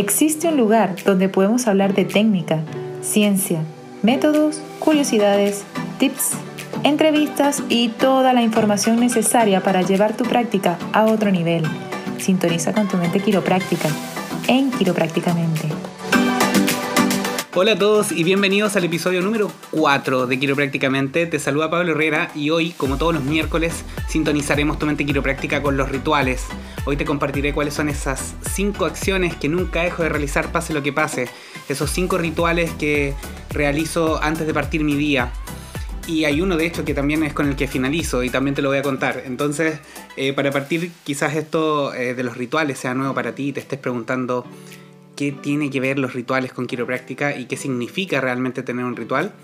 existe un lugar donde podemos hablar de técnica, ciencia, métodos, curiosidades, tips, entrevistas y toda la información necesaria para llevar tu práctica a otro nivel. Sintoniza con tu mente quiropráctica en Quiroprácticamente. Hola a todos y bienvenidos al episodio número 4 de Quiroprácticamente. Te saluda Pablo Herrera y hoy, como todos los miércoles, sintonizaremos tu mente quiropráctica con los rituales. Hoy te compartiré cuáles son esas 5 acciones que nunca dejo de realizar pase lo que pase. Esos 5 rituales que realizo antes de partir mi día. Y hay uno de hecho que también es con el que finalizo y también te lo voy a contar. Entonces, eh, para partir quizás esto eh, de los rituales sea nuevo para ti y te estés preguntando qué tiene que ver los rituales con quiropráctica y qué significa realmente tener un ritual.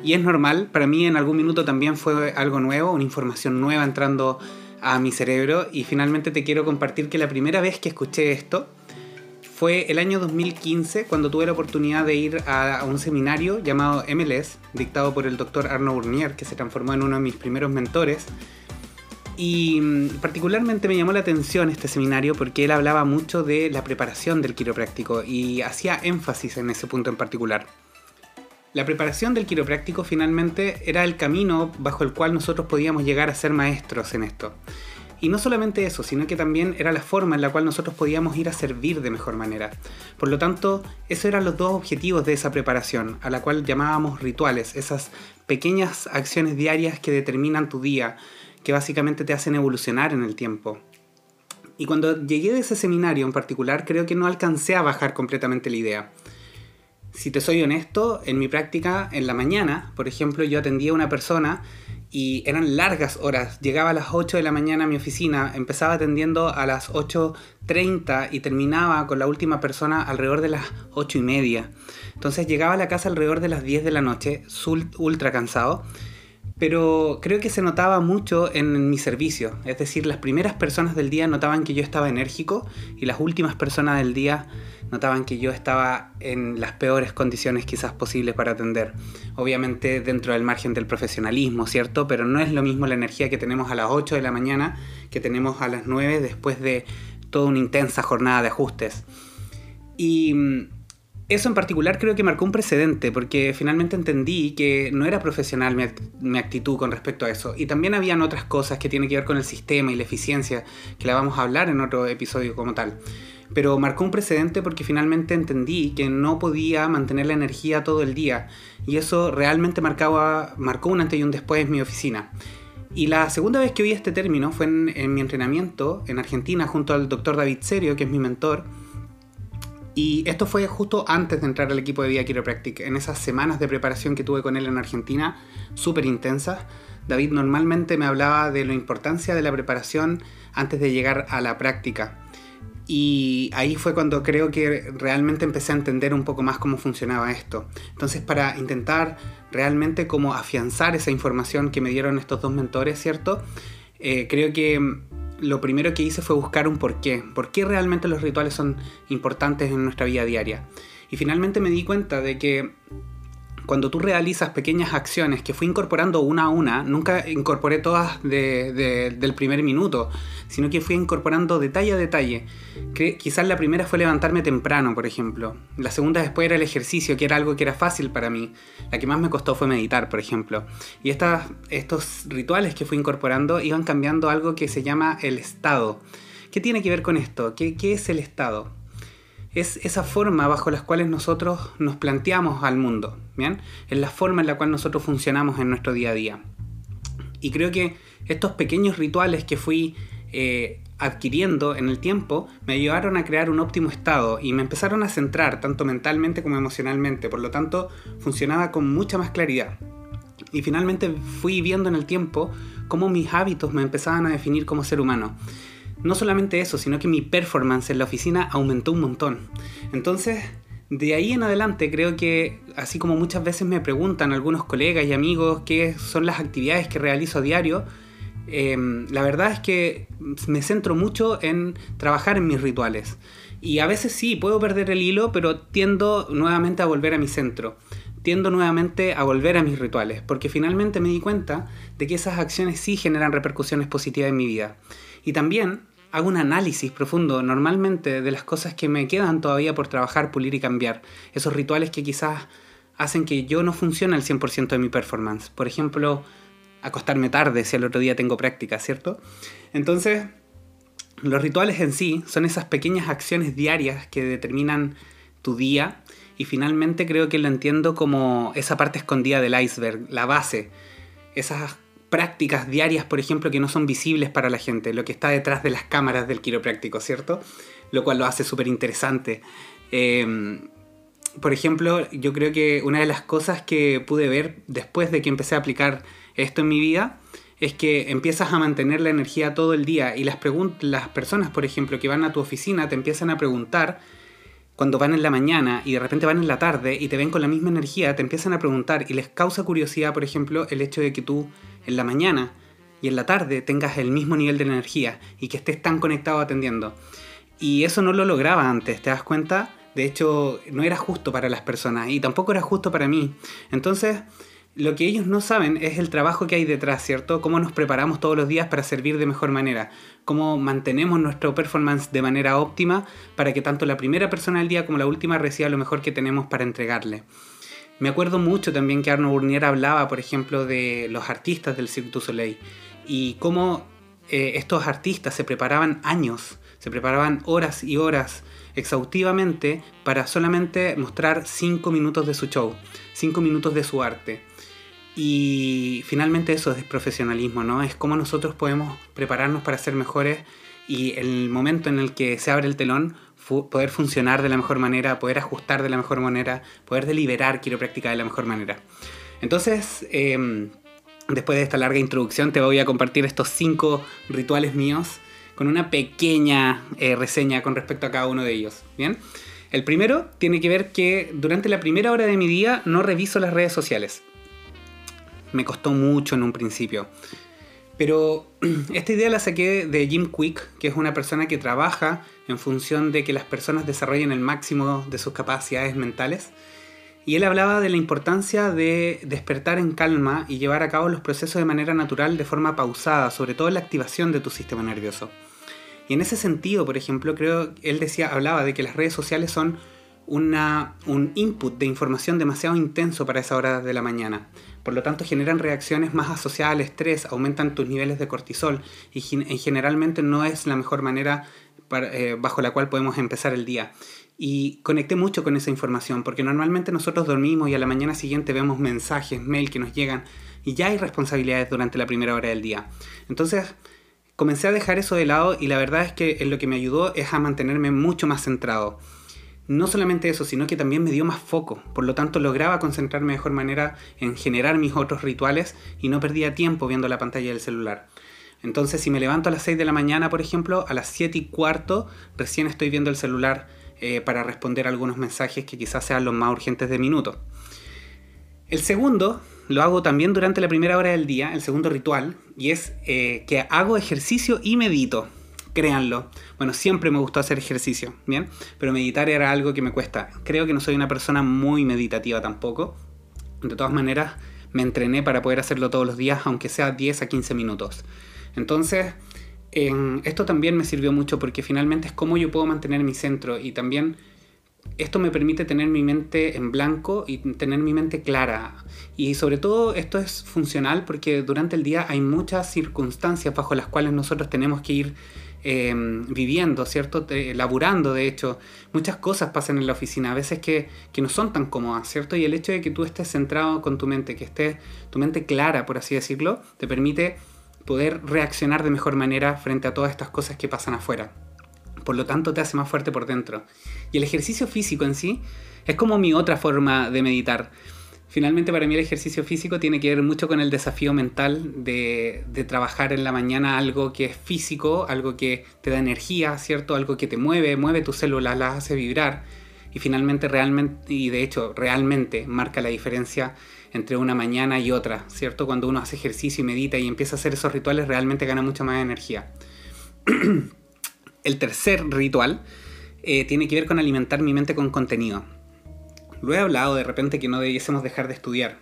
Y es normal, para mí en algún minuto también fue algo nuevo, una información nueva entrando a mi cerebro y finalmente te quiero compartir que la primera vez que escuché esto fue el año 2015 cuando tuve la oportunidad de ir a, un seminario llamado MLS, dictado por el doctor Arno Burnier, que se transformó en uno de mis primeros mentores y mm, particularmente me llamó la atención este seminario porque él hablaba mucho de la preparación del quiropráctico y hacía énfasis en ese punto en particular. La preparación del quiropráctico finalmente era el camino bajo el cual nosotros podíamos llegar a ser maestros en esto. Y no solamente eso, sino que también era la forma en la cual nosotros podíamos ir a servir de mejor manera. Por lo tanto, esos eran los dos objetivos de esa preparación, a la cual llamábamos rituales, esas pequeñas acciones diarias que determinan tu día, que básicamente te hacen evolucionar en el tiempo. Y cuando llegué de ese seminario en particular, creo que no alcancé a bajar completamente la idea. Si te soy honesto, en mi práctica, en la mañana, por ejemplo, yo atendía a una persona y eran largas horas. Llegaba a las 8 de la mañana a mi oficina, empezaba atendiendo a las 8.30 y terminaba con la última persona alrededor de las 8 y media. Entonces llegaba a la casa alrededor de las 10 de la noche, ultra cansado pero creo que se notaba mucho en mi servicio. Es decir, las primeras personas del día notaban que yo estaba enérgico y las últimas personas del día notaban que yo estaba en las peores condiciones quizás posibles para atender. Obviamente dentro del margen del profesionalismo, ¿cierto? Pero no es lo mismo la energía que tenemos a las 8 de la mañana que tenemos a las 9 después de toda una intensa jornada de ajustes. Y mm, eso en particular creo que marcó un precedente, porque finalmente entendí que no era profesional mi, actitud con respecto a eso. Y también habían otras cosas que tienen que ver con el sistema y la eficiencia, que la vamos a hablar en otro episodio como tal. Pero marcó un precedente porque finalmente entendí que no podía mantener la energía todo el día. Y eso realmente marcaba, marcó un antes y un después en mi oficina. Y la segunda vez que oí este término fue en, en mi entrenamiento en Argentina junto al doctor David Serio, que es mi mentor y esto fue justo antes de entrar al equipo de Vía Chiropractic, en esas semanas de preparación que tuve con él en Argentina, súper intensas. David normalmente me hablaba de la importancia de la preparación antes de llegar a la práctica. Y ahí fue cuando creo que realmente empecé a entender un poco más cómo funcionaba esto. Entonces para intentar realmente como afianzar esa información que me dieron estos dos mentores, ¿cierto? Eh, creo que lo primero que hice fue buscar un porqué. ¿Por qué realmente los rituales son importantes en nuestra vida diaria? Y finalmente me di cuenta de que cuando tú realizas pequeñas acciones que fui incorporando una a una, nunca incorporé todas del primer minuto, sino que fui incorporando detalle a detalle. Que quizás la primera fue levantarme temprano, por ejemplo. La segunda después era el ejercicio, que era algo que era fácil para mí. La que más me costó fue meditar, por ejemplo. Y estas, estos rituales que fui incorporando iban cambiando algo que se llama el estado. ¿Qué tiene que ver con esto? ¿Qué, qué es el estado? Es esa forma bajo las cuales nosotros nos planteamos al mundo, ¿bien? Es la forma en la cual nosotros funcionamos en nuestro día a día. Y creo que estos pequeños rituales que fui eh, adquiriendo en el tiempo me ayudaron a crear un óptimo estado y me empezaron a centrar tanto mentalmente como emocionalmente, por lo tanto funcionaba con mucha más claridad. Y finalmente fui viendo en el tiempo cómo mis hábitos me empezaban a definir como ser humano. No solamente eso, sino que mi performance en la oficina aumentó un montón. Entonces, de ahí en adelante creo que, así como muchas veces me preguntan algunos colegas y amigos qué son las actividades que realizo a diario, em, la verdad es que me centro mucho en trabajar en mis rituales. Y a veces sí, puedo perder el hilo, pero tiendo nuevamente a volver a mi centro. Tiendo nuevamente a volver a mis rituales, porque finalmente me di cuenta de que esas acciones sí generan repercusiones positivas en mi vida. Y también hago un análisis profundo normalmente de las cosas que me quedan todavía por trabajar, pulir y cambiar. Esos rituales que quizás hacen que yo no funcione al 100% de mi performance. Por ejemplo, acostarme tarde si al otro día tengo práctica, ¿cierto? Entonces, los rituales en sí son esas pequeñas acciones diarias que determinan tu día y finalmente creo que lo entiendo como esa parte escondida del iceberg, la base, esas prácticas diarias, por ejemplo, que no son visibles para la gente, lo que está detrás de las cámaras del quiropráctico, ¿cierto? Lo cual lo hace súper interesante. Em, por ejemplo, yo creo que una de las cosas que pude ver después de que empecé a aplicar esto en mi vida es que empiezas a mantener la energía todo el día y las, las personas, por ejemplo, que van a tu oficina te empiezan a preguntar cuando van en la mañana y de repente van en la tarde y te ven con la misma energía, te empiezan a preguntar y les causa curiosidad, por ejemplo, el hecho de que tú en la mañana y en la tarde tengas el mismo nivel de energía y que estés tan conectado atendiendo. Y eso no lo lograba antes, ¿te das cuenta? De hecho, no era justo para las personas y tampoco era justo para mí. Entonces, lo que ellos no saben es el trabajo que hay detrás, ¿cierto? Cómo nos preparamos todos los días para servir de mejor manera, cómo mantenemos nuestro performance de manera óptima para que tanto la primera persona del día como la última reciba lo mejor que tenemos para entregarle. Me acuerdo mucho también que Arno Burnier hablaba, por ejemplo, de los artistas del Cirque du Soleil y cómo eh, estos artistas se preparaban años, se preparaban horas y horas exhaustivamente para solamente mostrar 5 minutos de su show, 5 minutos de su arte. Y finalmente eso es profesionalismo, ¿no? Es cómo nosotros podemos prepararnos para ser mejores y el momento en el que se abre el telón, poder funcionar de la mejor manera, poder ajustar de la mejor manera, poder deliberar quiropráctica de la mejor manera. Entonces, em, después de esta larga introducción, te voy a compartir estos cinco rituales míos con una pequeña eh, reseña con respecto a cada uno de ellos. Bien. El primero tiene que ver que durante la primera hora de mi día no reviso las redes sociales me costó mucho en un principio. Pero esta idea la saqué de Jim Quick, que es una persona que trabaja en función de que las personas desarrollen el máximo de sus capacidades mentales. Y él hablaba de la importancia de despertar en calma y llevar a cabo los procesos de manera natural, de forma pausada, sobre todo la activación de tu sistema nervioso. Y en ese sentido, por ejemplo, creo él decía, hablaba de que las redes sociales son un input de información demasiado intenso para esa hora de la mañana. Por lo tanto, generan reacciones más asociadas al estrés, aumentan tus niveles de cortisol y generalmente no es la mejor manera eh, bajo la cual podemos empezar el día. Y conecté mucho con esa información porque normalmente nosotros dormimos y a la mañana siguiente vemos mensajes, mail que nos llegan y ya hay responsabilidades durante la primera hora del día. Entonces, comencé a dejar eso de lado y la verdad es que lo que me ayudó es a mantenerme mucho más centrado. No solamente eso, sino que también me dio más foco, por lo tanto lograba concentrarme de mejor manera en generar mis otros rituales y no perdía tiempo viendo la pantalla del celular. Entonces si me levanto a las 6 de la mañana, por ejemplo, a las 7 y cuarto recién estoy viendo el celular eh, para responder algunos mensajes que quizás sean los más urgentes de minuto. El segundo lo hago también durante la primera hora del día, el segundo ritual, y es eh, que hago ejercicio y medito créanlo. Bueno, siempre me gustó hacer ejercicio, ¿bien? Pero meditar era algo que me cuesta. Creo que no soy una persona muy meditativa tampoco. De todas maneras, me entrené para poder hacerlo todos los días, aunque sea 10 a 15 minutos. Entonces, esto también me sirvió mucho porque finalmente es cómo yo puedo mantener mi centro y también esto me permite tener mi mente en blanco y tener mi mente clara. Y sobre todo esto es funcional porque durante el día hay muchas circunstancias bajo las cuales nosotros tenemos que ir Em, viviendo, ¿cierto? laburando, de hecho. Muchas cosas pasan en la oficina, a veces que, que, no son tan cómodas, ¿cierto? Y el hecho de que tú estés centrado con tu mente, que esté tu mente clara, por así decirlo, te permite poder reaccionar de mejor manera frente a todas estas cosas que pasan afuera. Por lo tanto, te hace más fuerte por dentro. Y el ejercicio físico en sí es como mi otra forma de meditar. Finalmente para mí el ejercicio físico tiene que ver mucho con el desafío mental de, trabajar en la mañana algo que es físico, algo que te da energía, ¿cierto? Algo que te mueve, mueve tus células, las hace vibrar y finalmente realmente, y de hecho realmente marca la diferencia entre una mañana y otra, ¿cierto? Cuando uno hace ejercicio y medita y empieza a hacer esos rituales realmente gana mucha más energía. el tercer ritual eh, tiene que ver con alimentar mi mente con contenido. Lo he hablado de repente que no debiésemos dejar de estudiar.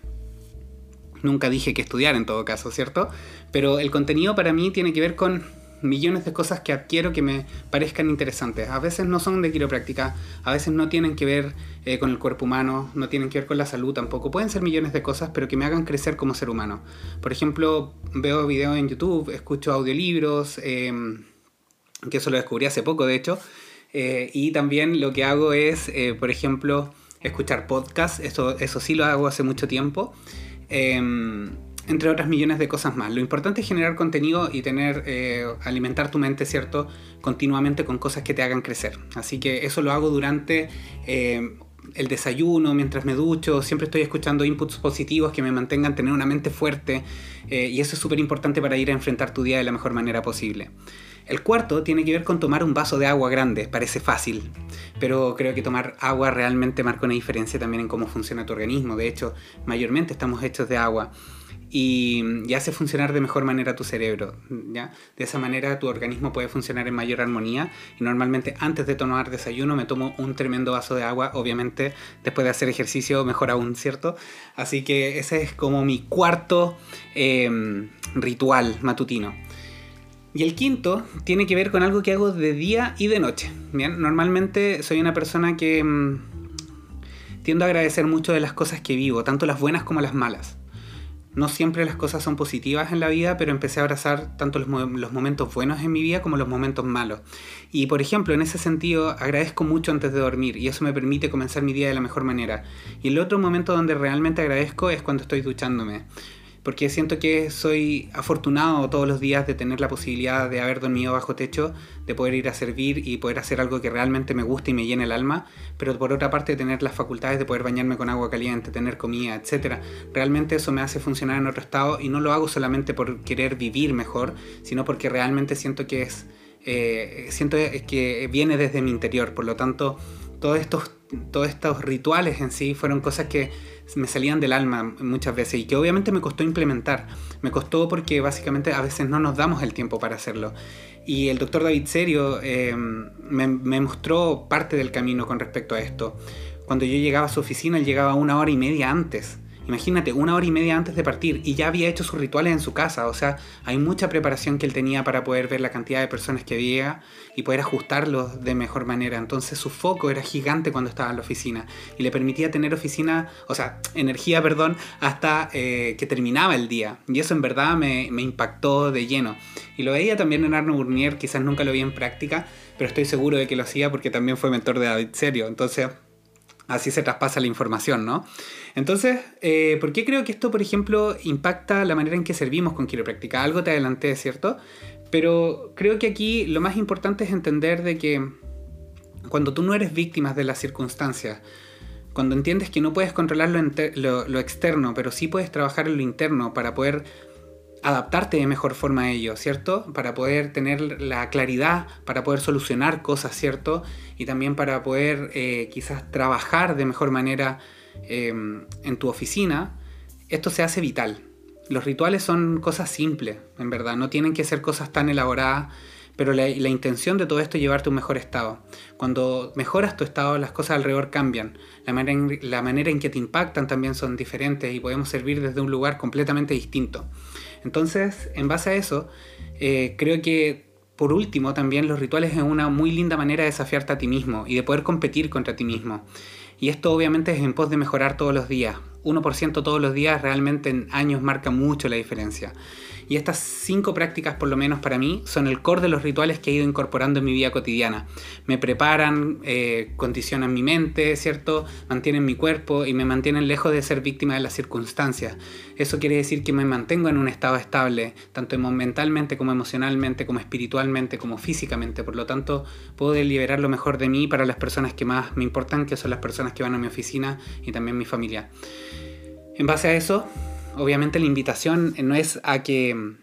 Nunca dije que estudiar en todo caso, ¿cierto? Pero el contenido para mí tiene que ver con millones de cosas que adquiero que me parezcan interesantes. A veces no son de quiropráctica, a veces no tienen que ver eh, con el cuerpo humano, no tienen que ver con la salud tampoco. Pueden ser millones de cosas, pero que me hagan crecer como ser humano. Por ejemplo, veo videos en YouTube, escucho audiolibros, em, que eso lo descubrí hace poco, de hecho. Eh, y también lo que hago es, eh, por ejemplo, escuchar podcasts, eso, eso sí lo hago hace mucho tiempo. Em, entre otras millones de cosas más. Lo importante es generar contenido y tener, eh, alimentar tu mente, ¿cierto? Continuamente con cosas que te hagan crecer. Así que eso lo hago durante eh, el desayuno, mientras me ducho, siempre estoy escuchando inputs positivos que me mantengan tener una mente fuerte eh, y eso es súper importante para ir a enfrentar tu día de la mejor manera posible. El cuarto tiene que ver con tomar un vaso de agua grande, parece fácil, pero creo que tomar agua realmente marca una diferencia también en cómo funciona tu organismo. De hecho, mayormente estamos hechos de agua y, hace funcionar de mejor manera tu cerebro. ¿ya? De esa manera tu organismo puede funcionar en mayor armonía y normalmente antes de tomar desayuno me tomo un tremendo vaso de agua, obviamente después de hacer ejercicio mejor aún, ¿cierto? Así que ese es como mi cuarto em, ritual matutino. Y el quinto tiene que ver con algo que hago de día y de noche. Normalmente soy una persona que em, tiendo a agradecer mucho de las cosas que vivo, tanto las buenas como las malas. No siempre las cosas son positivas en la vida, pero empecé a abrazar tanto los, momentos buenos en mi vida como los momentos malos. Y por ejemplo, en ese sentido, agradezco mucho antes de dormir y eso me permite comenzar mi día de la mejor manera. Y el otro momento donde realmente agradezco es cuando estoy duchándome porque siento que soy afortunado todos los días de tener la posibilidad de haber dormido bajo techo, de poder ir a servir y poder hacer algo que realmente me gusta y me llene el alma, pero por otra parte tener las facultades de poder bañarme con agua caliente, tener comida, etc. Realmente eso me hace funcionar en otro estado y no lo hago solamente por querer vivir mejor, sino porque realmente siento que es... Eh, siento que viene desde mi interior, por lo tanto todos estos, todos estos rituales en sí fueron cosas que me salían del alma muchas veces y que obviamente me costó implementar. Me costó porque básicamente a veces no nos damos el tiempo para hacerlo. Y el doctor David Serio eh, me, me, mostró parte del camino con respecto a esto. Cuando yo llegaba a su oficina, él llegaba una hora y media antes Imagínate, una hora y media antes de partir y ya había hecho sus rituales en su casa. O sea, hay mucha preparación que él tenía para poder ver la cantidad de personas que había y poder ajustarlos de mejor manera. Entonces su foco era gigante cuando estaba en la oficina y le permitía tener oficina, o sea, energía, perdón, hasta eh, que terminaba el día. Y eso en verdad me, me impactó de lleno. Y lo veía también en Arno Burnier, quizás nunca lo vi en práctica, pero estoy seguro de que lo hacía porque también fue mentor de David Serio. Entonces así se traspasa la información, ¿no? Entonces, eh, ¿por qué creo que esto, por ejemplo, impacta la manera en que servimos con quiropráctica? Algo te adelanté, ¿cierto? Pero creo que aquí lo más importante es entender de que cuando tú no eres víctima de las circunstancias, cuando entiendes que no puedes controlar lo externo, pero sí puedes trabajar en lo interno para poder adaptarte de mejor forma a ello, ¿cierto? Para poder tener la claridad, para poder solucionar cosas, ¿cierto? Y también para poder eh, quizás trabajar de mejor manera em, en tu oficina, esto se hace vital. Los rituales son cosas simples, en verdad, no tienen que ser cosas tan elaboradas, pero la, intención de todo esto es llevarte a un mejor estado. Cuando mejoras tu estado, las cosas alrededor cambian. La manera, en, la manera en que te impactan también son diferentes y podemos servir desde un lugar completamente distinto. Entonces, en base a eso, eh, creo que por último también los rituales es una muy linda manera de desafiarte a ti mismo y de poder competir contra ti mismo. Y esto obviamente es en pos de mejorar todos los días. 1% todos los días realmente en años marca mucho la diferencia. Y estas cinco prácticas, por lo menos para mí, son el core de los rituales que he ido incorporando en mi vida cotidiana. Me preparan, eh, condicionan mi mente, ¿cierto? Mantienen mi cuerpo y me mantienen lejos de ser víctima de las circunstancias. Eso quiere decir que me mantengo en un estado estable, tanto mentalmente como emocionalmente, como espiritualmente, como físicamente. Por lo tanto, puedo deliberar lo mejor de mí para las personas que más me importan, que son las personas que van a mi oficina y también mi familia. En base a eso, obviamente la invitación no es a que,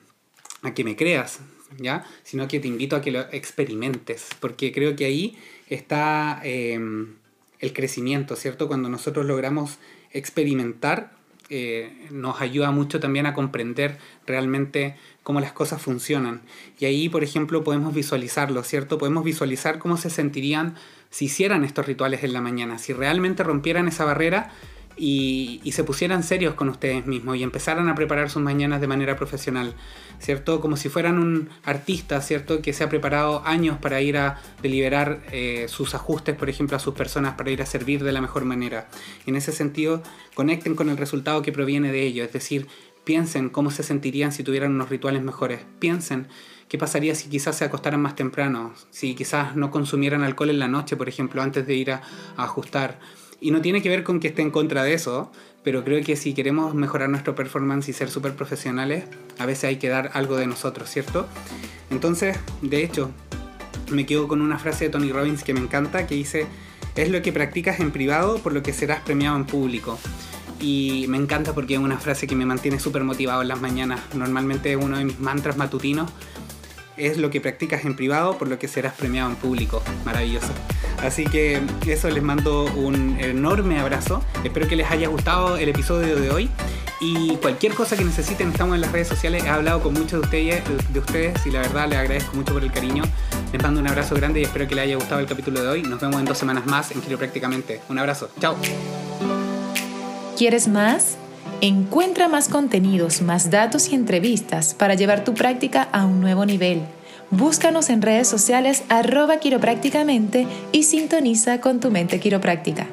a que me creas, ¿ya? Sino que te invito a que lo experimentes, porque creo que ahí está em, el crecimiento, ¿cierto? Cuando nosotros logramos experimentar, eh, nos ayuda mucho también a comprender realmente cómo las cosas funcionan. Y ahí, por ejemplo, podemos visualizarlo, ¿cierto? Podemos visualizar cómo se sentirían si hicieran estos rituales en la mañana, si realmente rompieran esa barrera y, se pusieran serios con ustedes mismos y empezaran a preparar sus mañanas de manera profesional, ¿cierto? Como si fueran un artista, ¿cierto? Que se ha preparado años para ir a deliberar eh, sus ajustes, por ejemplo, a sus personas, para ir a servir de la mejor manera. en ese sentido, conecten con el resultado que proviene de ello, es decir, piensen cómo se sentirían si tuvieran unos rituales mejores, piensen ¿Qué pasaría si quizás se acostaran más temprano? Si quizás no consumieran alcohol en la noche, por ejemplo, antes de ir a, ajustar. Y no tiene que ver con que esté en contra de eso, pero creo que si queremos mejorar nuestro performance y ser súper profesionales, a veces hay que dar algo de nosotros, ¿cierto? Entonces, de hecho, me quedo con una frase de Tony Robbins que me encanta, que dice, es lo que practicas en privado por lo que serás premiado en público. Y me encanta porque es una frase que me mantiene súper motivado en las mañanas. Normalmente es uno de mis mantras matutinos es lo que practicas en privado, por lo que serás premiado en público. Maravilloso. Así que eso les mando un enorme abrazo. Espero que les haya gustado el episodio de hoy. Y cualquier cosa que necesiten, estamos en las redes sociales. He hablado con muchos de ustedes, de ustedes y la verdad les agradezco mucho por el cariño. Les mando un abrazo grande y espero que les haya gustado el capítulo de hoy. Nos vemos en dos semanas más en Prácticamente. Un abrazo. Chao. ¿Quieres más? Encuentra más contenidos, más datos y entrevistas para llevar tu práctica a un nuevo nivel. Búscanos en redes sociales arroba quiroprácticamente y sintoniza con tu mente quiropráctica.